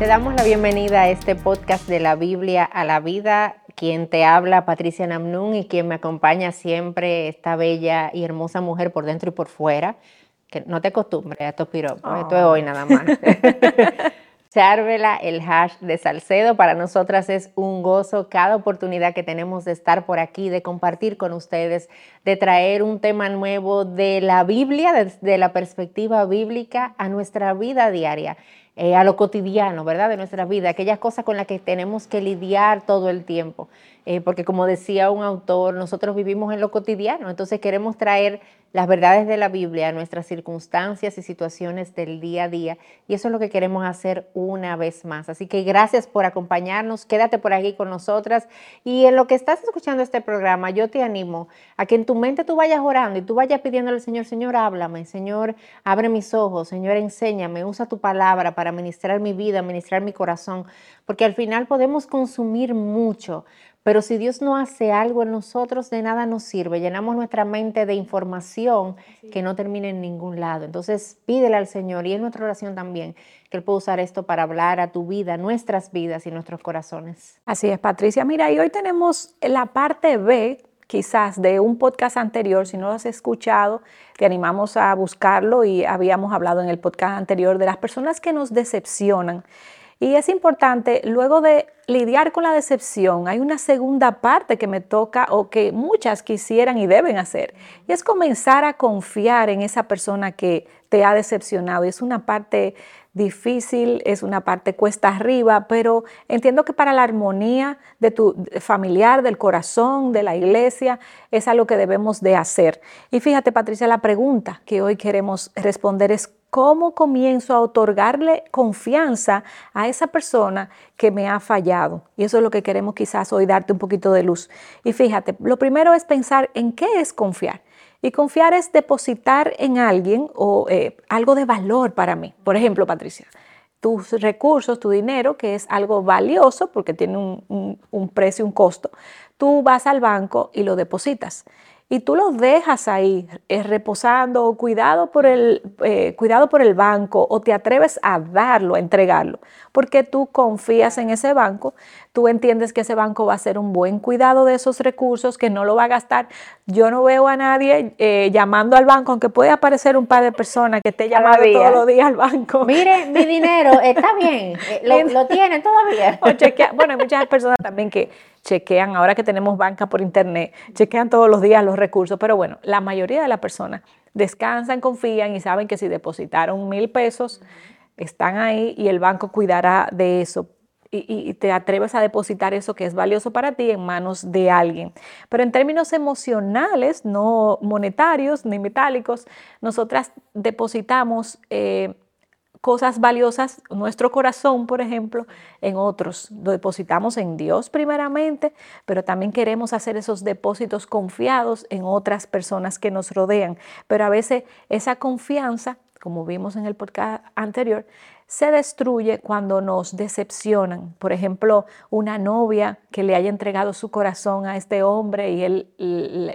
Te damos la bienvenida a este podcast de la Biblia a la vida. Quien te habla, Patricia Namnun, y quien me acompaña siempre, esta bella y hermosa mujer por dentro y por fuera. Que no te acostumbres a estos piropos, esto es hoy nada más. Charvela, el hash de Salcedo. Para nosotras es un gozo cada oportunidad que tenemos de estar por aquí, de compartir con ustedes, de traer un tema nuevo de la Biblia, desde la perspectiva bíblica a nuestra vida diaria. Eh, a lo cotidiano, ¿verdad? De nuestra vida, aquellas cosas con las que tenemos que lidiar todo el tiempo. Eh, porque como decía un autor, nosotros vivimos en lo cotidiano, entonces queremos traer las verdades de la Biblia nuestras circunstancias y situaciones del día a día. Y eso es lo que queremos hacer una vez más. Así que gracias por acompañarnos, quédate por aquí con nosotras. Y en lo que estás escuchando este programa, yo te animo a que en tu mente tú vayas orando y tú vayas pidiéndole al Señor, Señor, háblame, Señor, abre mis ojos, Señor, enséñame, usa tu palabra para ministrar mi vida, ministrar mi corazón, porque al final podemos consumir mucho pero si Dios no hace algo en nosotros, de nada nos sirve. Llenamos nuestra mente de información que no termina en ningún lado. Entonces pídele al Señor y en nuestra oración también que Él pueda usar esto para hablar a tu vida, nuestras vidas y nuestros corazones. Así es, Patricia. Mira, y hoy tenemos la parte B quizás de un podcast anterior, si no lo has escuchado, te animamos a buscarlo y habíamos hablado en el podcast anterior de las personas que nos decepcionan. Y es importante, luego de lidiar con la decepción, hay una segunda parte que me toca o que muchas quisieran y deben hacer. Y es comenzar a confiar en esa persona que te ha decepcionado. Y es una parte difícil, es una parte cuesta arriba, pero entiendo que para la armonía de tu familiar, del corazón, de la iglesia, es algo que debemos de hacer. Y fíjate, Patricia, la pregunta que hoy queremos responder es ¿Cómo comienzo a otorgarle confianza a esa persona que me ha fallado? Y eso es lo que queremos quizás hoy darte un poquito de luz. Y fíjate, lo primero es pensar en qué es confiar. Y confiar es depositar en alguien o eh, algo de valor para mí. Por ejemplo, Patricia, tus recursos, tu dinero, que es algo valioso porque tiene un, un precio, un costo, tú vas al banco y lo depositas y tú lo dejas ahí eh, reposando o cuidado por, el, eh, cuidado por el banco o te atreves a darlo, a entregarlo, porque tú confías en ese banco, tú entiendes que ese banco va a hacer un buen cuidado de esos recursos, que no lo va a gastar. Yo no veo a nadie eh, llamando al banco, aunque puede aparecer un par de personas que esté llamando todos los días al banco. Mire, mi dinero está bien, lo, lo tienen todavía. bueno, hay muchas personas también que chequean, ahora que tenemos banca por internet, chequean todos los días los recursos, pero bueno, la mayoría de las personas descansan, confían y saben que si depositaron mil pesos, están ahí y el banco cuidará de eso. Y, te atreves a depositar eso que es valioso para ti en manos de alguien. Pero en términos emocionales, no monetarios ni metálicos, nosotras depositamos eh, cosas valiosas, nuestro corazón, por ejemplo, en otros. Lo depositamos en Dios primeramente, pero también queremos hacer esos depósitos confiados en otras personas que nos rodean. Pero a veces esa confianza, como vimos en el podcast anterior, se destruye cuando nos decepcionan. Por ejemplo, una novia que le haya entregado su corazón a este hombre y él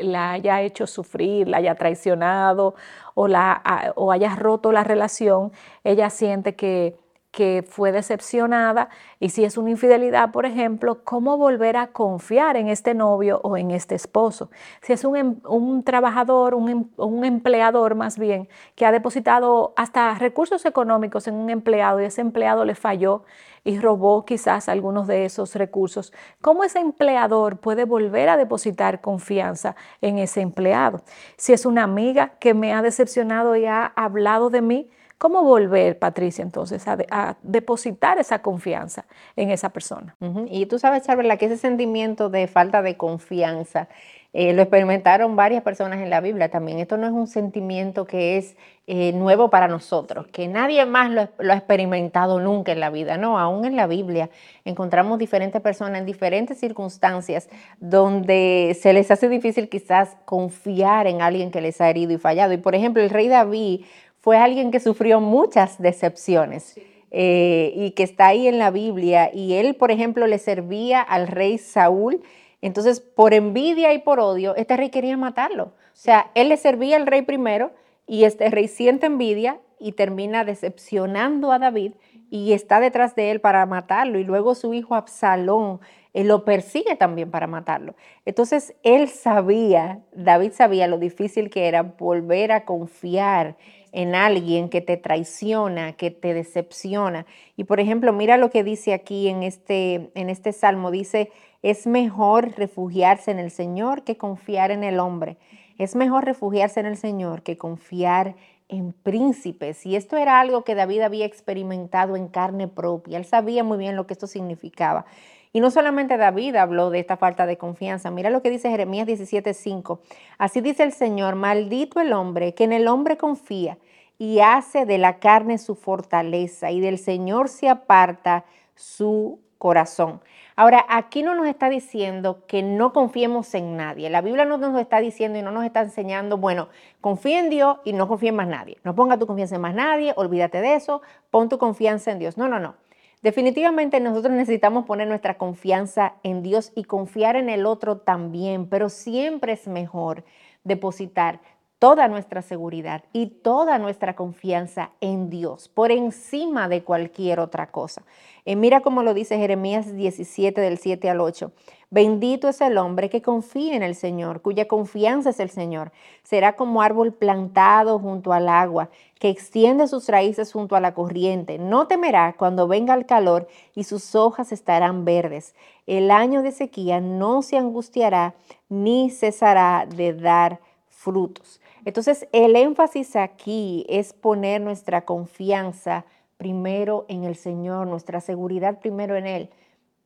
la haya hecho sufrir, la haya traicionado o, la, o haya roto la relación, ella siente que que fue decepcionada y si es una infidelidad, por ejemplo, cómo volver a confiar en este novio o en este esposo. Si es un, em, trabajador, un, em, un, empleador más bien, que ha depositado hasta recursos económicos en un empleado y ese empleado le falló y robó quizás algunos de esos recursos, ¿cómo ese empleador puede volver a depositar confianza en ese empleado? Si es una amiga que me ha decepcionado y ha hablado de mí, ¿Cómo volver, Patricia, entonces, a, depositar esa confianza en esa persona? Y tú sabes, Charla, que ese sentimiento de falta de confianza eh, lo experimentaron varias personas en la Biblia también. Esto no es un sentimiento que es eh, nuevo para nosotros, que nadie más lo, lo, ha experimentado nunca en la vida. No, aún en la Biblia encontramos diferentes personas en diferentes circunstancias donde se les hace difícil quizás confiar en alguien que les ha herido y fallado. Y por ejemplo, el rey David fue alguien que sufrió muchas decepciones eh, y que está ahí en la Biblia. Y él, por ejemplo, le servía al rey Saúl. Entonces, por envidia y por odio, este rey quería matarlo. O sea, él le servía al rey primero y este rey siente envidia y termina decepcionando a David y está detrás de él para matarlo. Y luego su hijo Absalón él lo persigue también para matarlo. Entonces él sabía, David sabía lo difícil que era volver a confiar en alguien que te traiciona, que te decepciona. Y por ejemplo, mira lo que dice aquí en este, en este salmo. Dice, es mejor refugiarse en el Señor que confiar en el hombre. Es mejor refugiarse en el Señor que confiar en príncipes. Y esto era algo que David había experimentado en carne propia. Él sabía muy bien lo que esto significaba. Y no solamente David habló de esta falta de confianza. Mira lo que dice Jeremías 17:5. Así dice el Señor, maldito el hombre que en el hombre confía y hace de la carne su fortaleza y del Señor se aparta su corazón. Ahora, aquí no nos está diciendo que no confiemos en nadie. La Biblia no nos está diciendo y no nos está enseñando, bueno, confía en Dios y no confía en más nadie. No ponga tu confianza en más nadie, olvídate de eso, pon tu confianza en Dios. No, no, no. Definitivamente nosotros necesitamos poner nuestra confianza en Dios y confiar en el otro también, pero siempre es mejor depositar toda nuestra seguridad y toda nuestra confianza en Dios por encima de cualquier otra cosa. Eh, mira cómo lo dice Jeremías 17 del 7 al 8. Bendito es el hombre que confía en el Señor, cuya confianza es el Señor. Será como árbol plantado junto al agua, que extiende sus raíces junto a la corriente. No temerá cuando venga el calor y sus hojas estarán verdes. El año de sequía no se angustiará ni cesará de dar frutos. Entonces, el énfasis aquí es poner nuestra confianza primero en el Señor, nuestra seguridad primero en Él.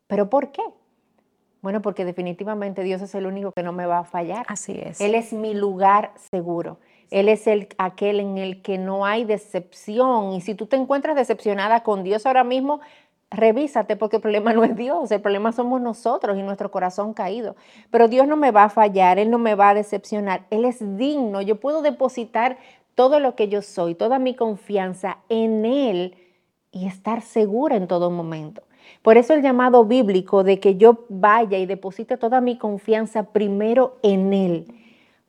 ¿Pero por qué? Bueno, porque definitivamente Dios es el único que no me va a fallar. Así es. Él es mi lugar seguro. Él es el, aquel en el que no hay decepción. Y si tú te encuentras decepcionada con Dios ahora mismo, revísate porque el problema no es Dios, el problema somos nosotros y nuestro corazón caído. Pero Dios no me va a fallar, Él no me va a decepcionar, Él es digno. Yo puedo depositar todo lo que yo soy, toda mi confianza en Él y estar segura en todo momento. Por eso el llamado bíblico de que yo vaya y deposite toda mi confianza primero en Él.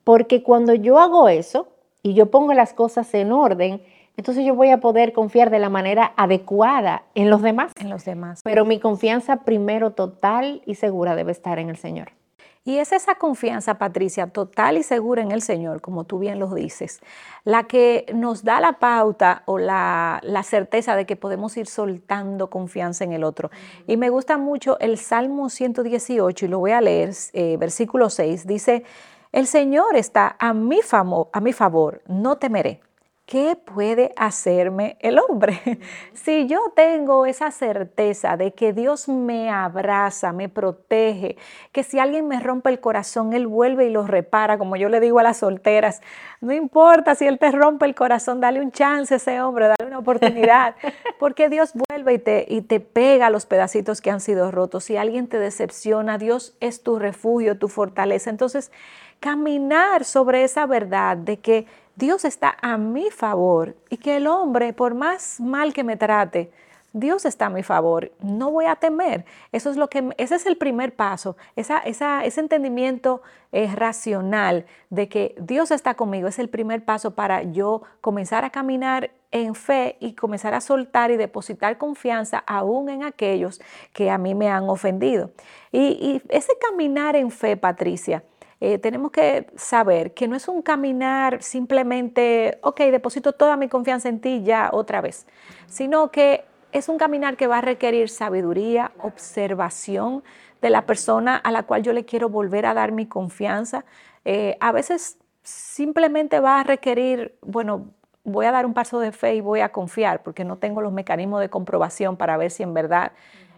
Porque cuando yo hago eso y yo pongo las cosas en orden, entonces yo voy a poder confiar de la manera adecuada en los demás. En los demás. Pero mi confianza primero total y segura debe estar en el Señor. Y es esa confianza, Patricia, total y segura en el Señor, como tú bien lo dices, la que nos da la pauta o la, certeza de que podemos ir soltando confianza en el otro. Y me gusta mucho el Salmo 118, y lo voy a leer, eh, versículo 6, dice, el Señor está a mi, a mi favor, no temeré. ¿Qué puede hacerme el hombre? Si yo tengo esa certeza de que Dios me abraza, me protege, que si alguien me rompe el corazón, Él vuelve y lo repara, como yo le digo a las solteras, no importa si Él te rompe el corazón, dale un chance a ese hombre, dale una oportunidad, porque Dios vuelve y te, y te pega los pedacitos que han sido rotos. Si alguien te decepciona, Dios es tu refugio, tu fortaleza. Entonces, caminar sobre esa verdad de que Dios está a mi favor y que el hombre, por más mal que me trate, Dios está a mi favor, no voy a temer. Eso es lo que, ese es el primer paso, esa, ese entendimiento es racional de que Dios está conmigo, es el primer paso para yo comenzar a caminar en fe y comenzar a soltar y depositar confianza aún en aquellos que a mí me han ofendido. Y, y ese caminar en fe, Patricia, eh, tenemos que saber que no es un caminar simplemente, ok, deposito toda mi confianza en ti ya otra vez, sino que es un caminar que va a requerir sabiduría, observación de la persona a la cual yo le quiero volver a dar mi confianza. Eh, a veces simplemente va a requerir, bueno, voy a dar un paso de fe y voy a confiar porque no tengo los mecanismos de comprobación para ver si en verdad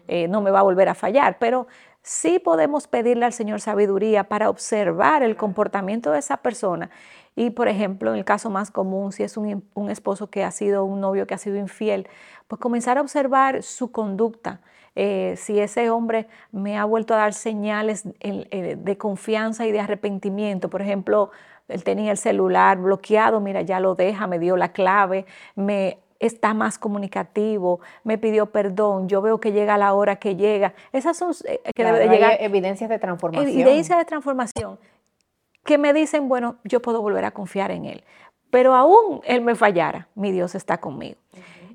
eh, no me va a volver a fallar, pero sí podemos pedirle al Señor sabiduría para observar el comportamiento de esa persona. Y, por ejemplo, en el caso más común, si es un, esposo que ha sido un novio que ha sido infiel, pues comenzar a observar su conducta. Eh, si ese hombre me ha vuelto a dar señales eh, de confianza y de arrepentimiento, por ejemplo, él tenía el celular bloqueado, mira, ya lo deja, me dio la clave, me está más comunicativo, me pidió perdón, yo veo que llega la hora que llega. Esas son eh, que debe llegar evidencias de transformación. Evidencias de transformación que me dicen, bueno, yo puedo volver a confiar en él. Pero aún él me fallara, mi Dios está conmigo.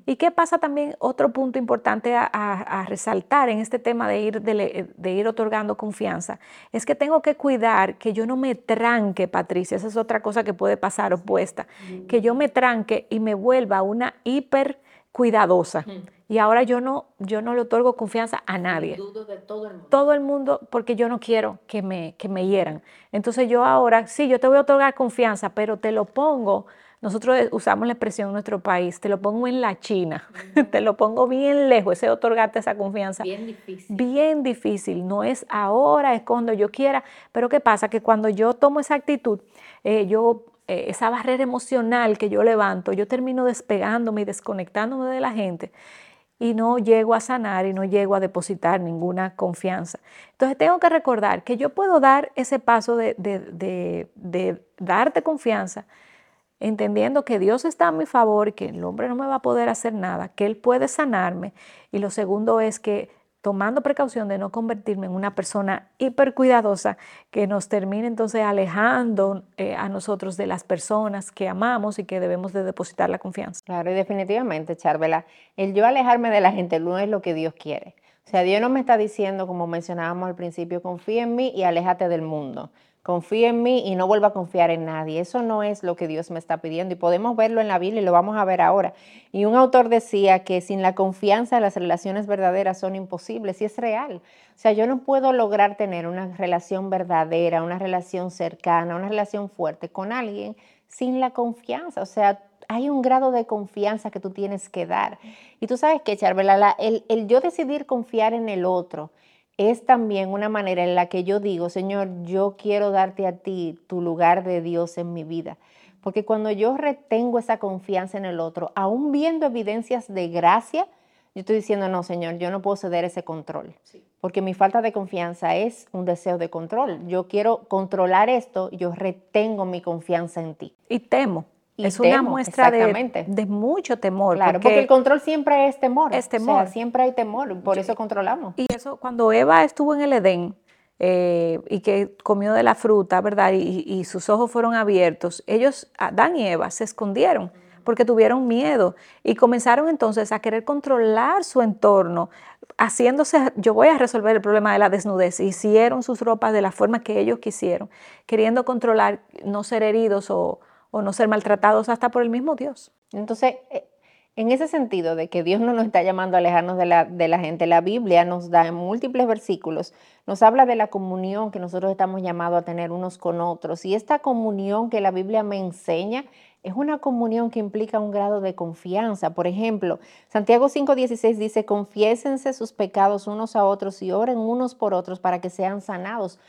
¿Y qué pasa también? Otro punto importante a, resaltar en este tema de ir, de, ir otorgando confianza es que tengo que cuidar que yo no me tranque, Patricia, esa es otra cosa que puede pasar opuesta, que yo me tranque y me vuelva una hiper cuidadosa. Y ahora yo no, yo no le otorgo confianza a nadie. Dudo de todo el mundo. Todo el mundo, porque yo no quiero que me, que me hieran. Entonces yo ahora, sí, yo te voy a otorgar confianza, pero te lo pongo. Nosotros usamos la expresión en nuestro país, te lo pongo en la China, te lo pongo bien lejos, ese otorgarte esa confianza. Bien difícil. Bien difícil, no es ahora, es cuando yo quiera, pero ¿qué pasa? Que cuando yo tomo esa actitud, eh, yo eh, esa barrera emocional que yo levanto, yo termino despegándome y desconectándome de la gente y no llego a sanar y no llego a depositar ninguna confianza. Entonces tengo que recordar que yo puedo dar ese paso de, de, darte confianza, entendiendo que Dios está a mi favor, que el hombre no me va a poder hacer nada, que Él puede sanarme. Y lo segundo es que tomando precaución de no convertirme en una persona hipercuidadosa que nos termine entonces alejando eh, a nosotros de las personas que amamos y que debemos de depositar la confianza. Claro, y definitivamente, Charvela, el yo alejarme de la gente no es lo que Dios quiere. O sea, Dios no me está diciendo, como mencionábamos al principio, confía en mí y aléjate del mundo confía en mí y no vuelva a confiar en nadie. Eso no es lo que Dios me está pidiendo y podemos verlo en la Biblia y lo vamos a ver ahora. Y un autor decía que sin la confianza las relaciones verdaderas son imposibles y es real. O sea, yo no puedo lograr tener una relación verdadera, una relación cercana, una relación fuerte con alguien sin la confianza. O sea, hay un grado de confianza que tú tienes que dar. Y tú sabes que, Charbela, el, el yo decidir confiar en el otro, es también una manera en la que yo digo, Señor, yo quiero darte a ti tu lugar de Dios en mi vida. Porque cuando yo retengo esa confianza en el otro, aún viendo evidencias de gracia, yo estoy diciendo, no, Señor, yo no puedo ceder ese control. Porque mi falta de confianza es un deseo de control. Yo quiero controlar esto, yo retengo mi confianza en ti. Y temo es una muestra de, mucho temor. Claro, porque, el control siempre es temor. Es temor. siempre hay temor, por eso controlamos. Y eso, cuando Eva estuvo en el Edén eh, y que comió de la fruta, ¿verdad? Y, sus ojos fueron abiertos, ellos, Adán y Eva, se escondieron porque tuvieron miedo y comenzaron entonces a querer controlar su entorno, haciéndose, yo voy a resolver el problema de la desnudez, hicieron sus ropas de la forma que ellos quisieron, queriendo controlar, no ser heridos o o no ser maltratados hasta por el mismo Dios. Entonces, eh, en ese sentido de que Dios no nos está llamando a alejarnos de la, de la, gente, la Biblia nos da en múltiples versículos, nos habla de la comunión que nosotros estamos llamados a tener unos con otros. Y esta comunión que la Biblia me enseña es una comunión que implica un grado de confianza. Por ejemplo, Santiago 5:16 dice, confiésense sus pecados unos a otros y oren unos por otros para que sean sanados.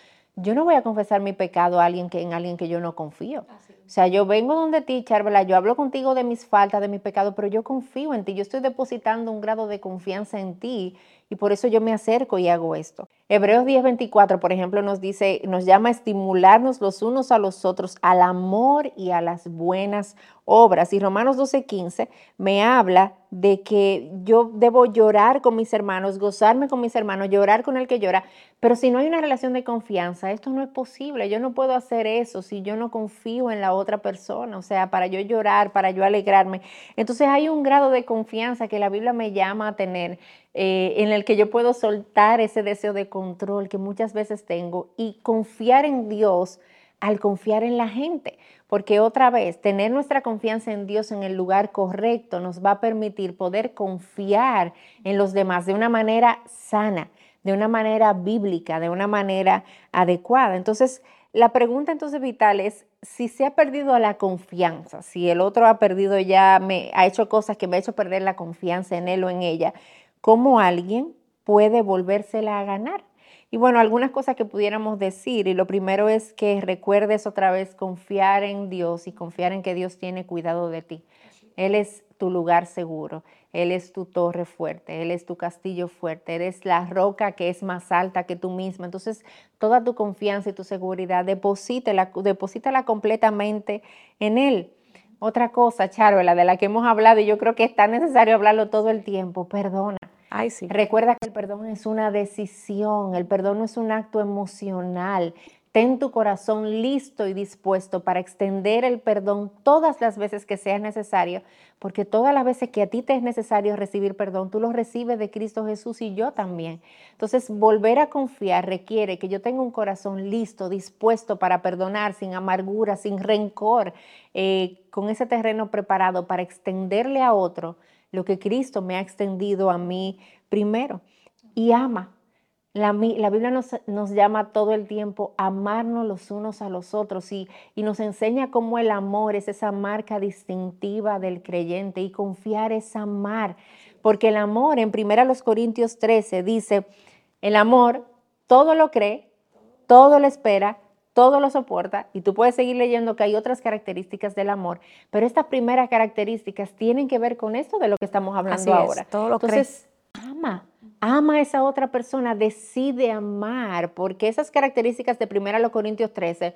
Yo no voy a confesar mi pecado a alguien que, en alguien que yo no confío. O sea, yo vengo donde ti, Charvela, yo hablo contigo de mis faltas, de mi pecado, pero yo confío en ti, yo estoy depositando un grado de confianza en ti y por eso yo me acerco y hago esto. Hebreos 10:24, por ejemplo, nos dice, nos llama a estimularnos los unos a los otros al amor y a las buenas obras. Y Romanos 12:15 me habla de que yo debo llorar con mis hermanos, gozarme con mis hermanos, llorar con el que llora, pero si no hay una relación de confianza, esto no es posible. Yo no puedo hacer eso si yo no confío en la otra persona, o sea, para yo llorar, para yo alegrarme. Entonces hay un grado de confianza que la Biblia me llama a tener eh, en el que yo puedo soltar ese deseo de control que muchas veces tengo y confiar en Dios al confiar en la gente. Porque otra vez, tener nuestra confianza en Dios en el lugar correcto nos va a permitir poder confiar en los demás de una manera sana, de una manera bíblica, de una manera adecuada. Entonces, la pregunta entonces vital es si se ha perdido la confianza, si el otro ha perdido ya, me ha hecho cosas que me ha hecho perder la confianza en él o en ella, ¿cómo alguien puede volvérsela a ganar? Y bueno, algunas cosas que pudiéramos decir, y lo primero es que recuerdes otra vez confiar en Dios y confiar en que Dios tiene cuidado de ti. Él es tu lugar seguro, Él es tu torre fuerte, Él es tu castillo fuerte, eres la roca que es más alta que tú misma. Entonces, toda tu confianza y tu seguridad, deposítala, deposítala completamente en Él. Otra cosa, Charola, de la que hemos hablado y yo creo que es tan necesario hablarlo todo el tiempo, perdona. Recuerda que el perdón es una decisión, el perdón no es un acto emocional. Ten tu corazón listo y dispuesto para extender el perdón todas las veces que sea necesario, porque todas las veces que a ti te es necesario recibir perdón, tú lo recibes de Cristo Jesús y yo también. Entonces, volver a confiar requiere que yo tenga un corazón listo, dispuesto para perdonar, sin amargura, sin rencor, eh, con ese terreno preparado para extenderle a otro lo que Cristo me ha extendido a mí primero. Y ama, la, Biblia nos, llama todo el tiempo a amarnos los unos a los otros y, y, nos enseña cómo el amor es esa marca distintiva del creyente y confiar es amar. Porque el amor en 1 Corintios 13 dice, el amor todo lo cree, todo lo espera, todo lo soporta y tú puedes seguir leyendo que hay otras características del amor, pero estas primeras características tienen que ver con esto de lo que estamos hablando ahora. todo lo Entonces, ama ama a esa otra persona, decide amar, porque esas características de 1 Corintios 13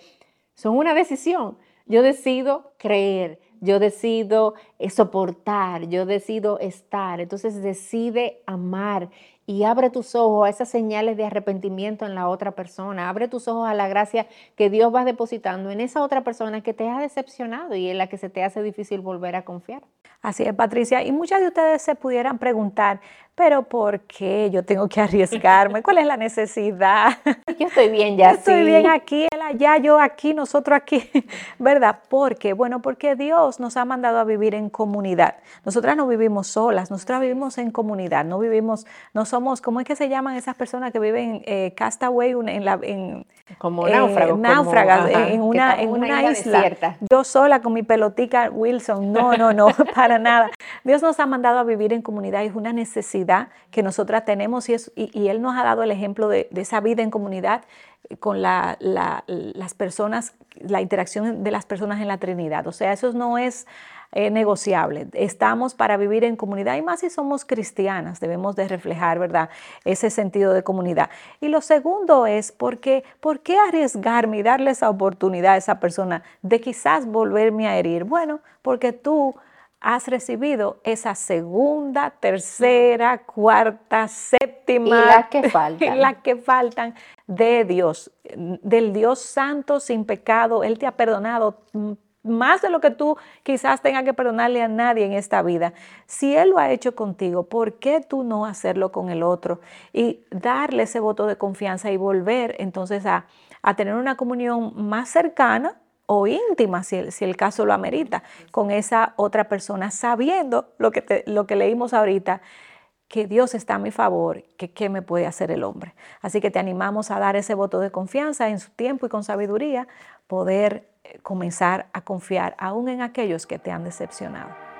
son una decisión. Yo decido creer, yo decido eh, soportar, yo decido estar. Entonces decide amar y abre tus ojos a esas señales de arrepentimiento en la otra persona. Abre tus ojos a la gracia que Dios va depositando en esa otra persona que te ha decepcionado y en la que se te hace difícil volver a confiar. Así es, Patricia. Y muchas de ustedes se pudieran preguntar, pero ¿por qué yo tengo que arriesgarme? ¿Cuál es la necesidad? Yo estoy bien ya. estoy bien aquí, él allá, yo aquí, nosotros aquí, ¿verdad? ¿Por qué? Bueno, porque Dios nos ha mandado a vivir en comunidad. Nosotras no vivimos solas, nosotras vivimos en comunidad, no vivimos, no somos, ¿cómo es que se llaman esas personas que viven eh, castaway en la... En, como náufragos. Eh, náufragas en una, en una, isla. Yo sola con mi pelotica Wilson. No, no, no, para nada. Dios nos ha mandado a vivir en comunidad. Es una necesidad que nosotras tenemos y, Él nos ha dado el ejemplo de, esa vida en comunidad con la, las personas, la interacción de las personas en la Trinidad. O sea, eso no es eh, negociable. Estamos para vivir en comunidad y más si somos cristianas, debemos de reflejar, ¿verdad? Ese sentido de comunidad. Y lo segundo es, porque, ¿por qué arriesgarme y darle esa oportunidad a esa persona de quizás volverme a herir? Bueno, porque tú has recibido esa segunda, tercera, cuarta, séptima. Y las que faltan. las que faltan de Dios, del Dios santo sin pecado. Él te ha perdonado más de lo que tú quizás tengas que perdonarle a nadie en esta vida. Si Él lo ha hecho contigo, ¿por qué tú no hacerlo con el otro? Y darle ese voto de confianza y volver entonces a, tener una comunión más cercana o íntima, si el, si el, caso lo amerita, con esa otra persona, sabiendo lo que, lo que leímos ahorita, que Dios está a mi favor, que qué me puede hacer el hombre. Así que te animamos a dar ese voto de confianza en su tiempo y con sabiduría, poder comenzar a confiar aún en aquellos que te han decepcionado.